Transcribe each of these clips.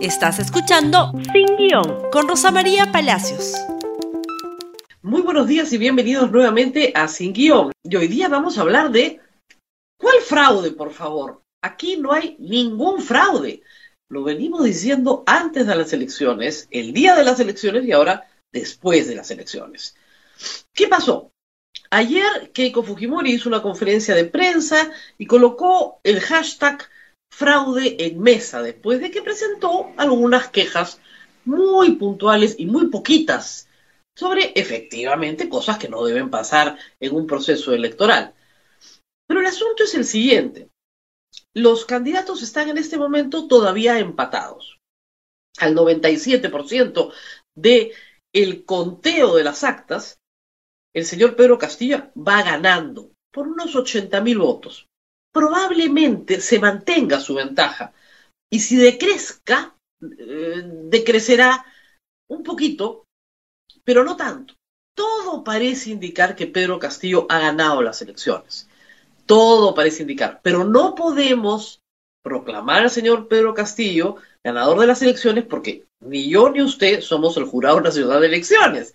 Estás escuchando Sin Guión con Rosa María Palacios. Muy buenos días y bienvenidos nuevamente a Sin Guión. Y hoy día vamos a hablar de... ¿Cuál fraude, por favor? Aquí no hay ningún fraude. Lo venimos diciendo antes de las elecciones, el día de las elecciones y ahora después de las elecciones. ¿Qué pasó? Ayer Keiko Fujimori hizo una conferencia de prensa y colocó el hashtag fraude en mesa después de que presentó algunas quejas muy puntuales y muy poquitas sobre efectivamente cosas que no deben pasar en un proceso electoral. Pero el asunto es el siguiente. Los candidatos están en este momento todavía empatados. Al 97% de el conteo de las actas, el señor Pedro Castillo va ganando por unos 80 mil votos probablemente se mantenga su ventaja. Y si decrezca, eh, decrecerá un poquito, pero no tanto. Todo parece indicar que Pedro Castillo ha ganado las elecciones. Todo parece indicar. Pero no podemos proclamar al señor Pedro Castillo ganador de las elecciones porque ni yo ni usted somos el jurado nacional de elecciones.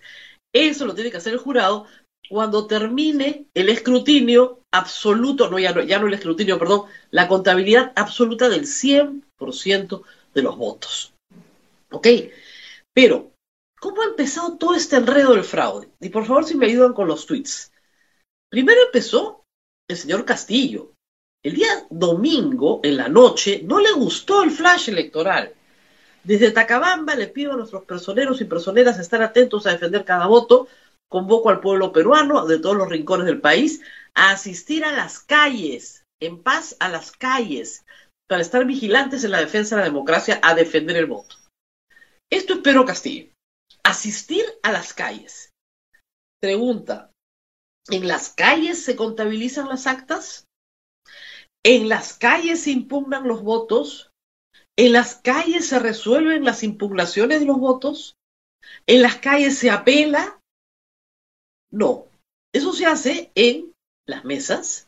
Eso lo tiene que hacer el jurado cuando termine el escrutinio absoluto, no ya, no ya no el escrutinio, perdón, la contabilidad absoluta del 100% de los votos. ¿Ok? Pero, ¿cómo ha empezado todo este enredo del fraude? Y por favor, si me ayudan con los tweets. Primero empezó el señor Castillo. El día domingo, en la noche, no le gustó el flash electoral. Desde Tacabamba le pido a nuestros personeros y personeras estar atentos a defender cada voto, convoco al pueblo peruano de todos los rincones del país a asistir a las calles, en paz a las calles, para estar vigilantes en la defensa de la democracia, a defender el voto. Esto es Pedro Castillo. Asistir a las calles. Pregunta, ¿en las calles se contabilizan las actas? ¿En las calles se impugnan los votos? ¿En las calles se resuelven las impugnaciones de los votos? ¿En las calles se apela? No, eso se hace en las mesas,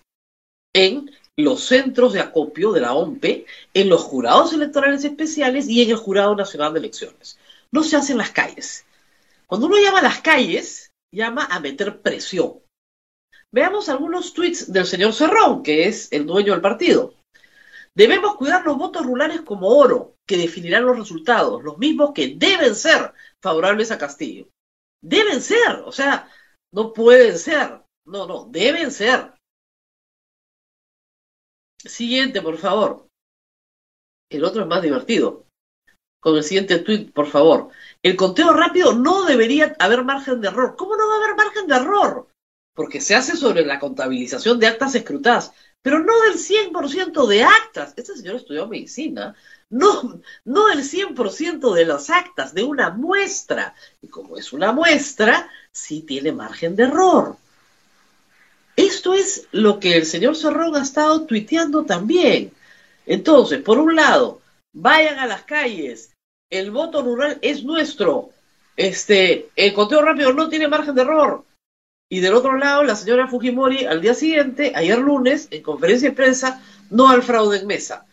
en los centros de acopio de la OMPE, en los jurados electorales especiales y en el Jurado Nacional de Elecciones. No se hace en las calles. Cuando uno llama a las calles, llama a meter presión. Veamos algunos tweets del señor Cerrón, que es el dueño del partido. Debemos cuidar los votos rurales como oro, que definirán los resultados, los mismos que deben ser favorables a Castillo. Deben ser, o sea, no pueden ser. No, no, deben ser. Siguiente, por favor. El otro es más divertido. Con el siguiente tweet, por favor. El conteo rápido no debería haber margen de error. ¿Cómo no va a haber margen de error? Porque se hace sobre la contabilización de actas escrutadas, pero no del 100% de actas. Este señor estudió medicina. No, no del 100% de las actas, de una muestra. Y como es una muestra, sí tiene margen de error. Esto es lo que el señor Cerrón ha estado tuiteando también. Entonces, por un lado, vayan a las calles, el voto rural es nuestro, este, el conteo rápido no tiene margen de error. Y del otro lado, la señora Fujimori al día siguiente, ayer lunes, en conferencia de prensa, no al fraude en mesa,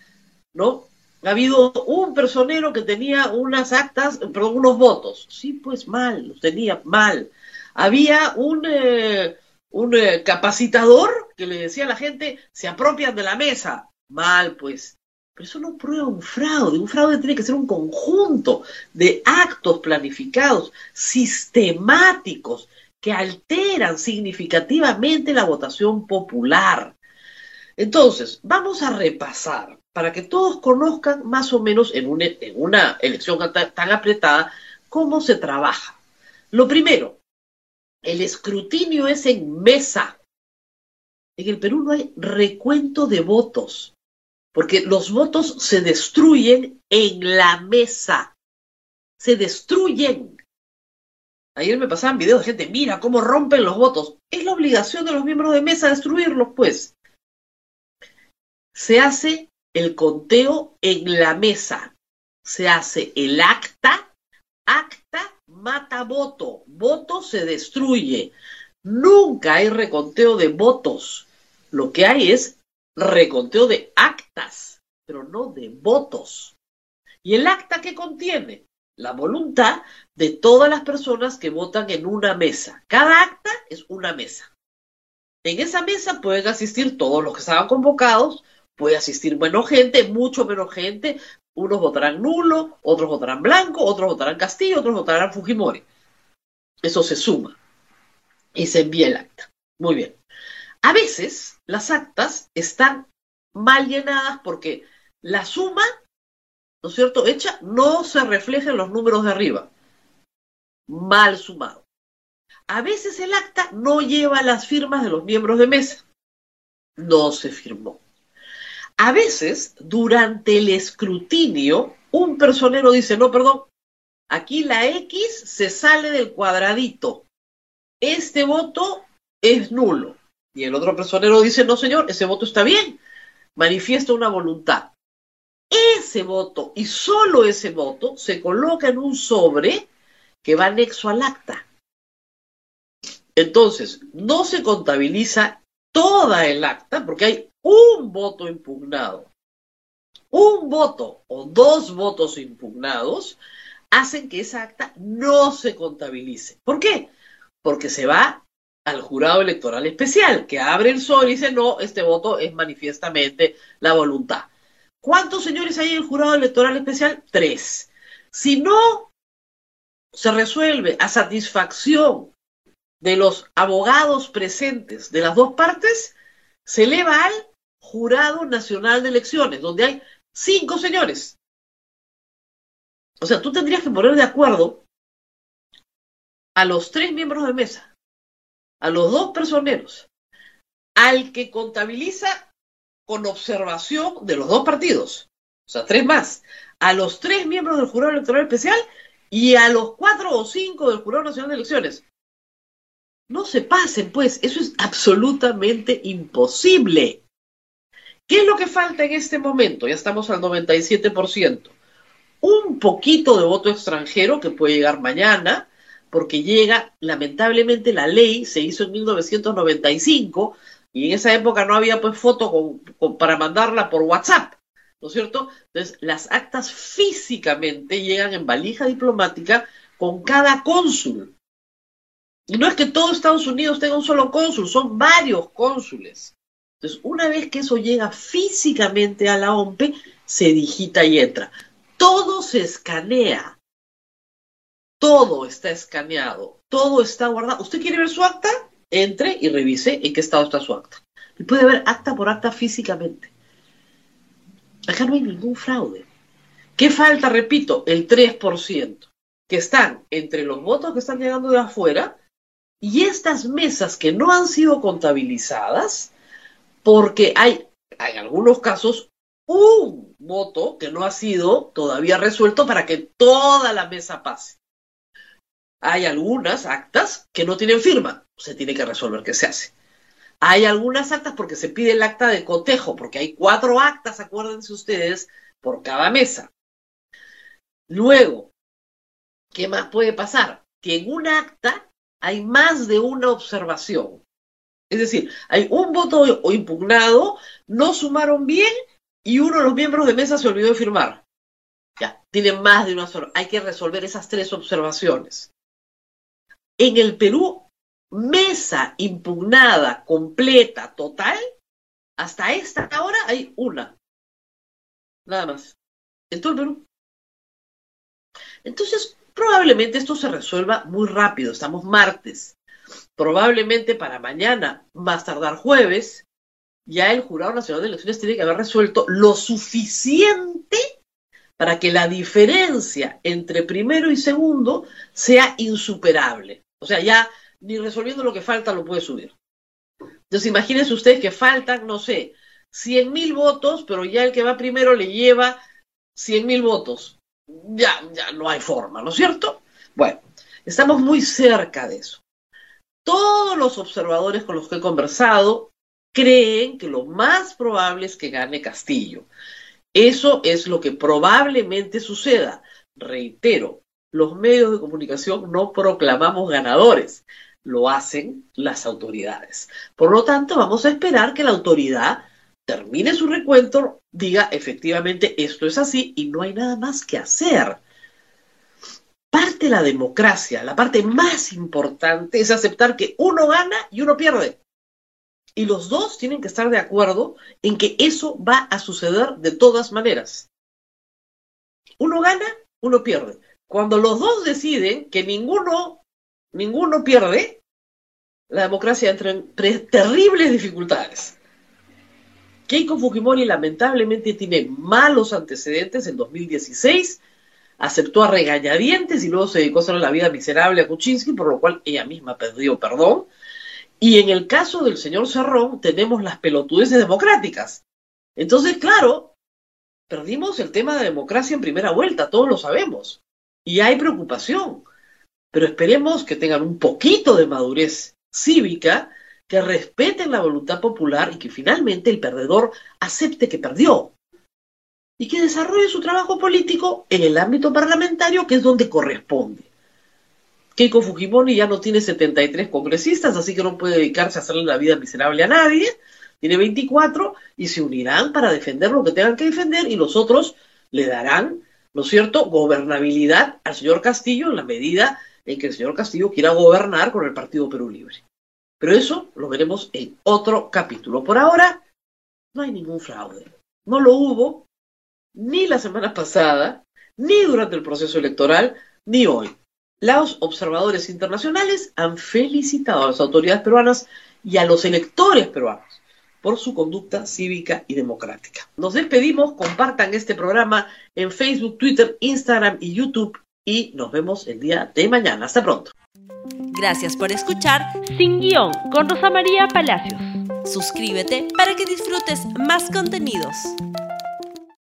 ¿no? Ha habido un personero que tenía unas actas, perdón, unos votos. Sí, pues mal, los tenía mal. Había un, eh, un eh, capacitador que le decía a la gente, se apropian de la mesa. Mal, pues. Pero eso no prueba un fraude. Un fraude tiene que ser un conjunto de actos planificados, sistemáticos, que alteran significativamente la votación popular. Entonces, vamos a repasar para que todos conozcan más o menos en una, elección tan apretada cómo se trabaja. Lo primero, el escrutinio es en mesa. En el Perú no hay recuento de votos, porque los votos se destruyen en la mesa. Se destruyen. Ayer me pasaban videos de gente, mira cómo rompen los votos. Es la obligación de los miembros de mesa destruirlos, pues. Se hace el conteo en la mesa. Se hace el acta, acta mata voto, voto se destruye. Nunca hay reconteo de votos. Lo que hay es reconteo de actas, pero no de votos. ¿Y el acta que contiene? La voluntad de todas las personas que votan en una mesa. Cada acta es una mesa. En esa mesa pueden asistir todos los que estaban convocados, puede asistir menos gente, mucho menos gente. Unos votarán nulo, otros votarán blanco, otros votarán Castillo, otros votarán Fujimori. Eso se suma y se envía el acta. Muy bien. A veces las actas están mal llenadas porque la suma, ¿no es cierto?, hecha no se refleja en los números de arriba. Mal sumado. A veces el acta no lleva las firmas de los miembros de mesa. No se firmó. A veces, durante el escrutinio, un personero dice, no, perdón, aquí la X se sale del cuadradito. Este voto es nulo. Y el otro personero dice, no, señor, ese voto está bien. Manifiesta una voluntad. Ese voto y solo ese voto se coloca en un sobre que va anexo al acta. Entonces, no se contabiliza toda el acta porque hay un voto impugnado. Un voto o dos votos impugnados hacen que esa acta no se contabilice. ¿Por qué? Porque se va al jurado electoral especial, que abre el sol y dice, no, este voto es manifiestamente la voluntad. ¿Cuántos señores hay en el jurado electoral especial? Tres. Si no se resuelve a satisfacción de los abogados presentes de las dos partes, se eleva al Jurado Nacional de Elecciones, donde hay cinco señores. O sea, tú tendrías que poner de acuerdo a los tres miembros de mesa, a los dos personeros, al que contabiliza con observación de los dos partidos, o sea, tres más, a los tres miembros del Jurado Electoral Especial y a los cuatro o cinco del Jurado Nacional de Elecciones. No se pasen, pues, eso es absolutamente imposible. ¿Qué es lo que falta en este momento? Ya estamos al 97%. Un poquito de voto extranjero que puede llegar mañana, porque llega, lamentablemente la ley se hizo en 1995 y en esa época no había pues foto para mandarla por WhatsApp, ¿no es cierto? Entonces las actas físicamente llegan en valija diplomática con cada cónsul. Y no es que todo Estados Unidos tenga un solo cónsul, son varios cónsules. Entonces, una vez que eso llega físicamente a la OMPE, se digita y entra. Todo se escanea. Todo está escaneado. Todo está guardado. ¿Usted quiere ver su acta? Entre y revise en qué estado está su acta. Y puede ver acta por acta físicamente. Acá no hay ningún fraude. ¿Qué falta? Repito, el 3%, que están entre los votos que están llegando de afuera y estas mesas que no han sido contabilizadas, porque hay, en algunos casos, un voto que no ha sido todavía resuelto para que toda la mesa pase. Hay algunas actas que no tienen firma, se tiene que resolver qué se hace. Hay algunas actas porque se pide el acta de cotejo, porque hay cuatro actas, acuérdense ustedes, por cada mesa. Luego, ¿qué más puede pasar? Que en un acta hay más de una observación. Es decir, hay un voto impugnado, no sumaron bien y uno de los miembros de mesa se olvidó de firmar. Ya, tiene más de una sola. Hay que resolver esas tres observaciones. En el Perú, mesa impugnada, completa, total, hasta esta hora hay una. Nada más. En todo el Perú. Entonces, Probablemente esto se resuelva muy rápido, estamos martes. Probablemente para mañana, más tardar jueves, ya el Jurado Nacional de Elecciones tiene que haber resuelto lo suficiente para que la diferencia entre primero y segundo sea insuperable. O sea, ya ni resolviendo lo que falta lo puede subir. Entonces, imagínense ustedes que faltan, no sé, 100 mil votos, pero ya el que va primero le lleva 100 mil votos ya, ya no hay forma, ¿no es cierto? Bueno, estamos muy cerca de eso. Todos los observadores con los que he conversado creen que lo más probable es que gane Castillo. Eso es lo que probablemente suceda. Reitero, los medios de comunicación no proclamamos ganadores, lo hacen las autoridades. Por lo tanto, vamos a esperar que la autoridad termine su recuento, diga efectivamente esto es así y no hay nada más que hacer. Parte de la democracia, la parte más importante es aceptar que uno gana y uno pierde. Y los dos tienen que estar de acuerdo en que eso va a suceder de todas maneras. Uno gana, uno pierde. Cuando los dos deciden que ninguno, ninguno pierde, la democracia entra en terribles dificultades. Keiko Fujimori lamentablemente tiene malos antecedentes en 2016, aceptó a regañadientes y luego se dedicó a hacer la vida miserable a Kuczynski, por lo cual ella misma perdió perdón. Y en el caso del señor Cerrón tenemos las pelotudeces democráticas. Entonces, claro, perdimos el tema de democracia en primera vuelta, todos lo sabemos. Y hay preocupación. Pero esperemos que tengan un poquito de madurez cívica que respeten la voluntad popular y que finalmente el perdedor acepte que perdió y que desarrolle su trabajo político en el ámbito parlamentario, que es donde corresponde. Keiko Fujimori ya no tiene 73 congresistas, así que no puede dedicarse a hacerle la vida miserable a nadie. Tiene 24 y se unirán para defender lo que tengan que defender y los otros le darán, ¿no es cierto?, gobernabilidad al señor Castillo en la medida en que el señor Castillo quiera gobernar con el Partido Perú Libre. Pero eso lo veremos en otro capítulo. Por ahora, no hay ningún fraude. No lo hubo ni la semana pasada, ni durante el proceso electoral, ni hoy. Los observadores internacionales han felicitado a las autoridades peruanas y a los electores peruanos por su conducta cívica y democrática. Nos despedimos, compartan este programa en Facebook, Twitter, Instagram y YouTube y nos vemos el día de mañana. Hasta pronto. Gracias por escuchar Sin Guión con Rosa María Palacios. Suscríbete para que disfrutes más contenidos.